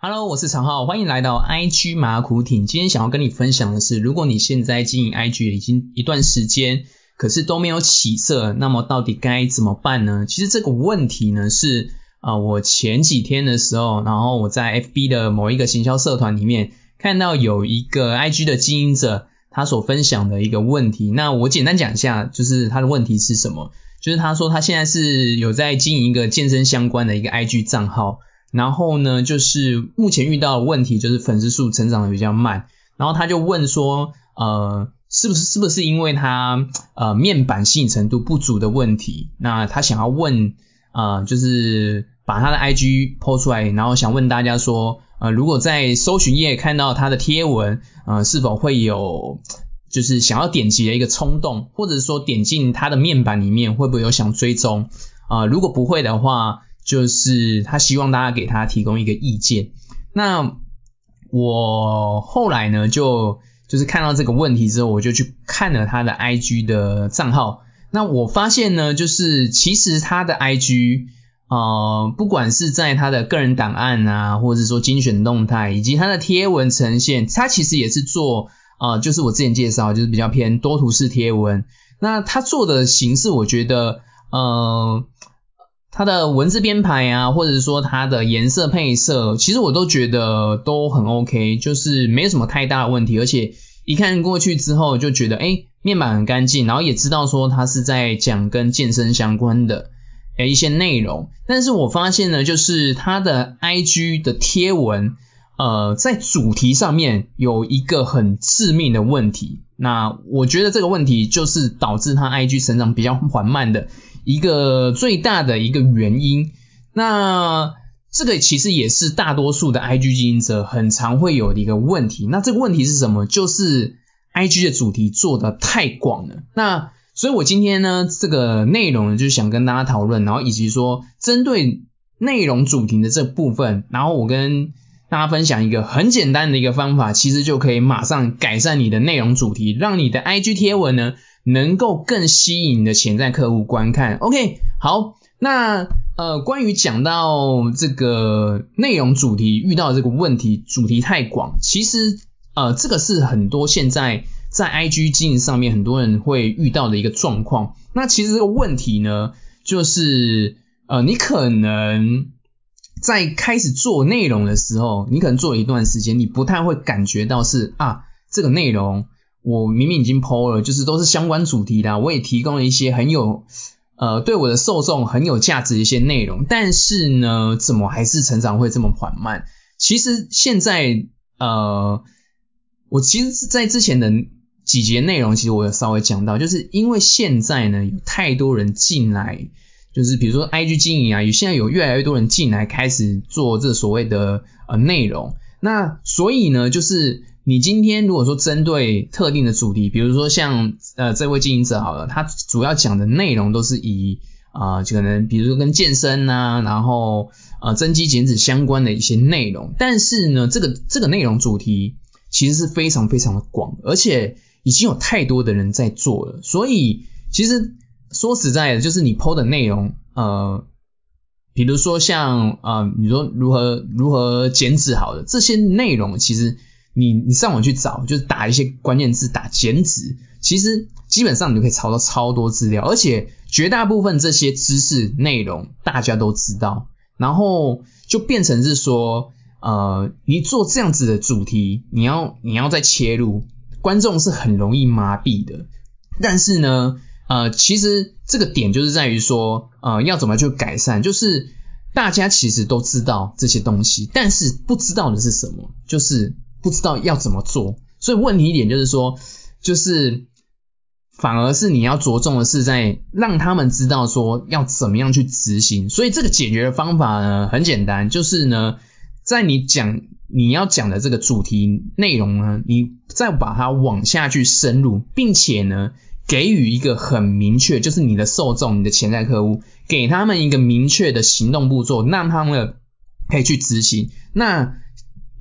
Hello，我是常浩，欢迎来到 IG 马苦挺。今天想要跟你分享的是，如果你现在经营 IG 已经一段时间，可是都没有起色，那么到底该怎么办呢？其实这个问题呢是啊，我前几天的时候，然后我在 FB 的某一个行销社团里面看到有一个 IG 的经营者，他所分享的一个问题。那我简单讲一下，就是他的问题是什么？就是他说他现在是有在经营一个健身相关的一个 IG 账号。然后呢，就是目前遇到的问题就是粉丝数成长的比较慢。然后他就问说，呃，是不是是不是因为他呃面板吸引程度不足的问题？那他想要问，呃，就是把他的 IG 抛出来，然后想问大家说，呃，如果在搜寻页看到他的贴文，呃，是否会有就是想要点击的一个冲动，或者说点进他的面板里面会不会有想追踪？啊，如果不会的话。就是他希望大家给他提供一个意见。那我后来呢，就就是看到这个问题之后，我就去看了他的 IG 的账号。那我发现呢，就是其实他的 IG 啊，不管是在他的个人档案啊，或者是说精选动态，以及他的贴文呈现，他其实也是做啊，就是我之前介绍，就是比较偏多图式贴文。那他做的形式，我觉得，嗯。它的文字编排啊，或者说它的颜色配色，其实我都觉得都很 OK，就是没有什么太大的问题。而且一看过去之后，就觉得哎，面板很干净，然后也知道说它是在讲跟健身相关的呃一些内容。但是我发现呢，就是它的 IG 的贴文，呃，在主题上面有一个很致命的问题。那我觉得这个问题就是导致它 IG 成长比较缓慢的。一个最大的一个原因，那这个其实也是大多数的 IG 经营者很常会有的一个问题。那这个问题是什么？就是 IG 的主题做的太广了。那所以，我今天呢，这个内容呢，就想跟大家讨论，然后以及说，针对内容主题的这部分，然后我跟大家分享一个很简单的一个方法，其实就可以马上改善你的内容主题，让你的 IG 贴文呢。能够更吸引你的潜在客户观看。OK，好，那呃，关于讲到这个内容主题遇到这个问题，主题太广，其实呃，这个是很多现在在 IG 经营上面很多人会遇到的一个状况。那其实这个问题呢，就是呃，你可能在开始做内容的时候，你可能做一段时间，你不太会感觉到是啊，这个内容。我明明已经抛了，就是都是相关主题的，我也提供了一些很有，呃，对我的受众很有价值的一些内容，但是呢，怎么还是成长会这么缓慢？其实现在，呃，我其实在之前的几节内容，其实我有稍微讲到，就是因为现在呢，有太多人进来，就是比如说 IG 经营啊，有现在有越来越多人进来开始做这所谓的呃内容，那所以呢，就是。你今天如果说针对特定的主题，比如说像呃这位经营者好了，他主要讲的内容都是以啊可能比如说跟健身呐，然后呃增肌减脂相关的一些内容，但是呢这个这个内容主题其实是非常非常的广，而且已经有太多的人在做了，所以其实说实在的，就是你 PO 的内容呃，比如说像啊你说如何如何减脂好了，这些内容其实。你你上网去找，就是打一些关键字，打减脂，其实基本上你就可以查到超多资料，而且绝大部分这些知识内容大家都知道，然后就变成是说，呃，你做这样子的主题，你要你要再切入，观众是很容易麻痹的。但是呢，呃，其实这个点就是在于说，呃，要怎么去改善，就是大家其实都知道这些东西，但是不知道的是什么，就是。不知道要怎么做，所以问题点就是说，就是反而是你要着重的是在让他们知道说要怎么样去执行。所以这个解决的方法呢很简单，就是呢，在你讲你要讲的这个主题内容呢，你再把它往下去深入，并且呢给予一个很明确，就是你的受众、你的潜在客户，给他们一个明确的行动步骤，让他们可以去执行。那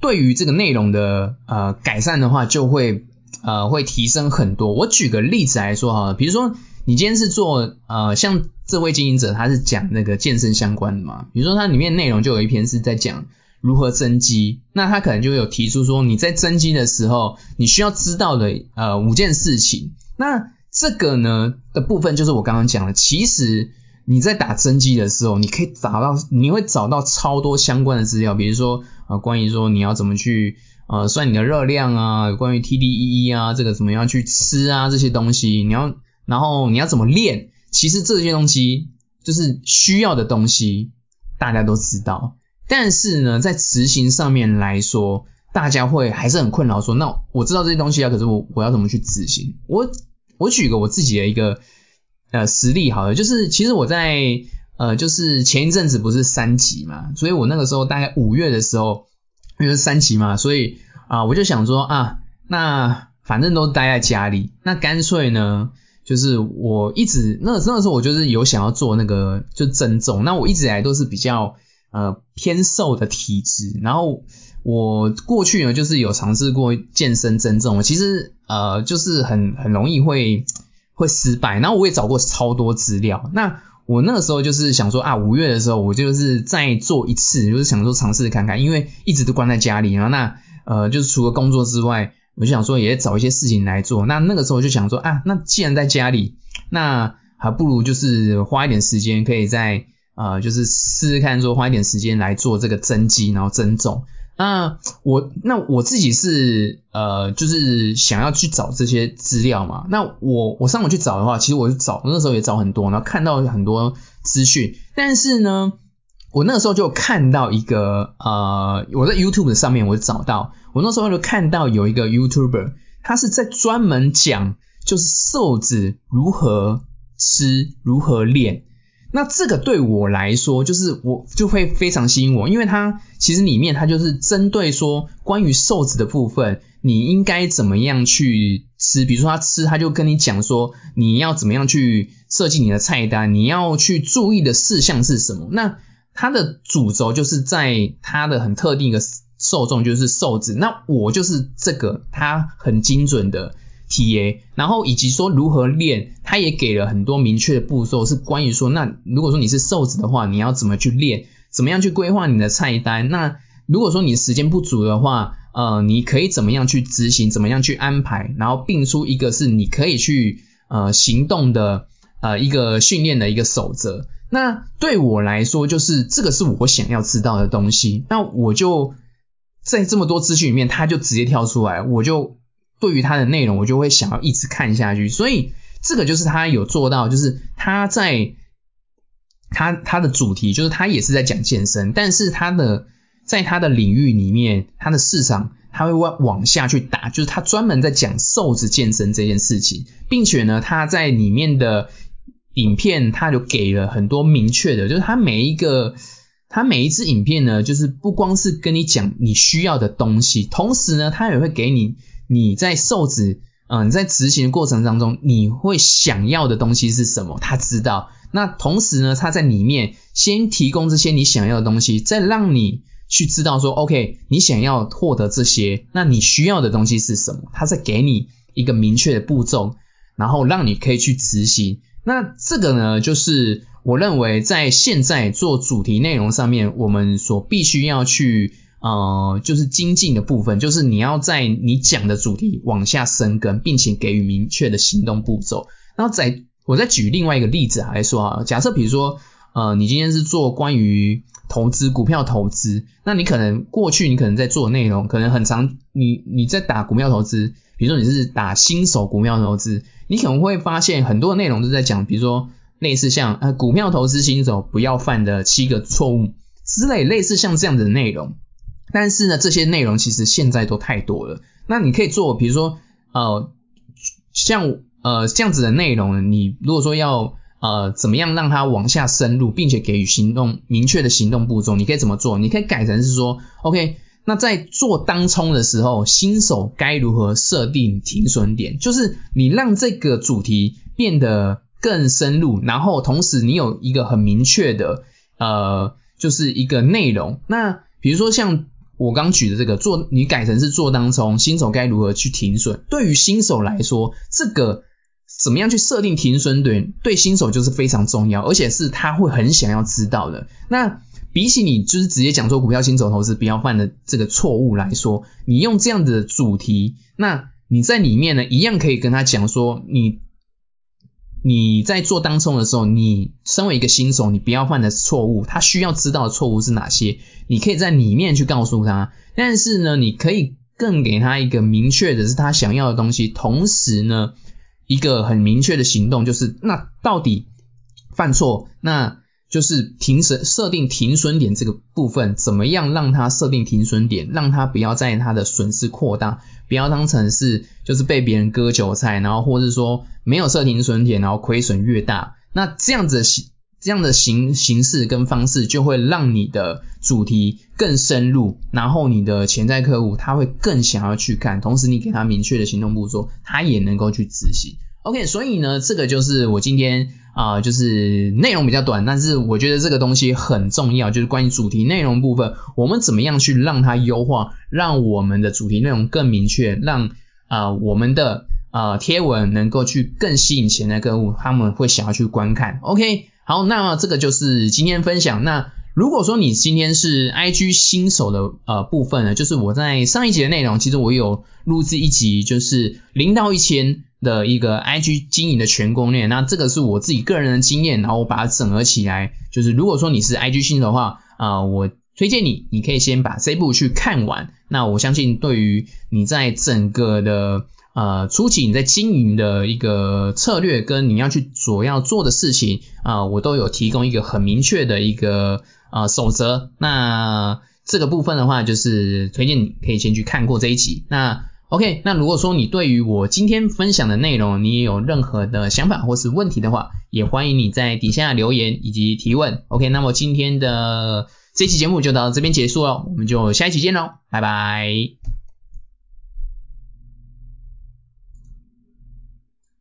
对于这个内容的呃改善的话，就会呃会提升很多。我举个例子来说哈，比如说你今天是做呃像这位经营者他是讲那个健身相关的嘛，比如说他里面内容就有一篇是在讲如何增肌，那他可能就有提出说你在增肌的时候你需要知道的呃五件事情。那这个呢的部分就是我刚刚讲的，其实你在打增肌的时候，你可以找到你会找到超多相关的资料，比如说。啊，关于说你要怎么去呃算你的热量啊，关于 TDEE 啊，这个怎么样去吃啊这些东西，你要然后你要怎么练？其实这些东西就是需要的东西，大家都知道。但是呢，在执行上面来说，大家会还是很困扰，说那我知道这些东西啊，可是我我要怎么去执行？我我举个我自己的一个呃实例，好，了，就是其实我在呃，就是前一阵子不是三级嘛，所以我那个时候大概五月的时候，因为三级嘛，所以啊，我就想说啊，那反正都待在家里，那干脆呢，就是我一直那个时候时候，我就是有想要做那个就增重。那我一直以来都是比较呃偏瘦的体质，然后我过去呢，就是有尝试过健身增重，其实呃，就是很很容易会会失败，然后我也找过超多资料，那。我那个时候就是想说啊，五月的时候我就是再做一次，就是想说尝试看看，因为一直都关在家里，然后那呃就是除了工作之外，我就想说也找一些事情来做。那那个时候就想说啊，那既然在家里，那还不如就是花一点时间，可以在呃就是试试看说花一点时间来做这个增肌，然后增重。那我那我自己是呃，就是想要去找这些资料嘛。那我我上网去找的话，其实我就找那时候也找很多，然后看到很多资讯。但是呢，我那时候就看到一个呃，我在 YouTube 上面我找到，我那时候就看到有一个 YouTuber，他是在专门讲就是瘦子如何吃如何练。那这个对我来说就是我就会非常吸引我，因为他。其实里面它就是针对说关于瘦子的部分，你应该怎么样去吃，比如说他吃他就跟你讲说你要怎么样去设计你的菜单，你要去注意的事项是什么。那它的主轴就是在它的很特定的受众就是瘦子，那我就是这个它很精准的 TA，然后以及说如何练，它也给了很多明确的步骤，是关于说那如果说你是瘦子的话，你要怎么去练。怎么样去规划你的菜单？那如果说你时间不足的话，呃，你可以怎么样去执行？怎么样去安排？然后并出一个是你可以去呃行动的呃一个训练的一个守则。那对我来说，就是这个是我想要知道的东西。那我就在这么多资讯里面，它就直接跳出来，我就对于它的内容，我就会想要一直看下去。所以这个就是他有做到，就是他在。他他的主题就是他也是在讲健身，但是他的在他的领域里面，他的市场他会往往下去打，就是他专门在讲瘦子健身这件事情，并且呢，他在里面的影片他就给了很多明确的，就是他每一个他每一只影片呢，就是不光是跟你讲你需要的东西，同时呢，他也会给你你在瘦子。嗯，你在执行的过程当中，你会想要的东西是什么？他知道。那同时呢，他在里面先提供这些你想要的东西，再让你去知道说，OK，你想要获得这些，那你需要的东西是什么？他再给你一个明确的步骤，然后让你可以去执行。那这个呢，就是我认为在现在做主题内容上面，我们所必须要去。呃，就是精进的部分，就是你要在你讲的主题往下深耕，并且给予明确的行动步骤。然后，在我再举另外一个例子来说啊，假设比如说呃，你今天是做关于投资股票投资，那你可能过去你可能在做的内容，可能很长，你你在打股票投资，比如说你是打新手股票投资，你可能会发现很多内容都在讲，比如说类似像呃股票投资新手不要犯的七个错误之类类似像这样的内容。但是呢，这些内容其实现在都太多了。那你可以做，比如说，呃，像呃这样子的内容，你如果说要呃怎么样让它往下深入，并且给予行动明确的行动步骤，你可以怎么做？你可以改成是说，OK，那在做当冲的时候，新手该如何设定停损点？就是你让这个主题变得更深入，然后同时你有一个很明确的呃就是一个内容。那比如说像。我刚举的这个做，你改成是做当中新手该如何去停损？对于新手来说，这个怎么样去设定停损？点，对新手就是非常重要，而且是他会很想要知道的。那比起你就是直接讲说股票新手投资不要犯的这个错误来说，你用这样的主题，那你在里面呢一样可以跟他讲说你。你在做当冲的时候，你身为一个新手，你不要犯的错误，他需要知道的错误是哪些，你可以在里面去告诉他。但是呢，你可以更给他一个明确的是他想要的东西，同时呢，一个很明确的行动就是，那到底犯错那。就是停损设定停损点这个部分，怎么样让它设定停损点，让它不要在它的损失扩大，不要当成是就是被别人割韭菜，然后或是说没有设停损点，然后亏损越大，那这样子形这样的形形式跟方式就会让你的主题更深入，然后你的潜在客户他会更想要去看，同时你给他明确的行动步骤，他也能够去执行。OK，所以呢，这个就是我今天啊，就是内容比较短，但是我觉得这个东西很重要，就是关于主题内容部分，我们怎么样去让它优化，让我们的主题内容更明确，让啊我们的啊贴文能够去更吸引潜在客户，他们会想要去观看。OK，好，那这个就是今天分享。那如果说你今天是 IG 新手的呃部分呢，就是我在上一集的内容，其实我有录制一集，就是零到一千。的一个 IG 经营的全攻略，那这个是我自己个人的经验，然后我把它整合起来，就是如果说你是 IG 新手的话，啊，我推荐你，你可以先把这部去看完，那我相信对于你在整个的呃初期你在经营的一个策略跟你要去所要做的事情啊，我都有提供一个很明确的一个啊守则，那这个部分的话就是推荐你可以先去看过这一集。那 OK，那如果说你对于我今天分享的内容，你也有任何的想法或是问题的话，也欢迎你在底下留言以及提问。OK，那么今天的这期节目就到这边结束了，我们就下一期见喽，拜拜。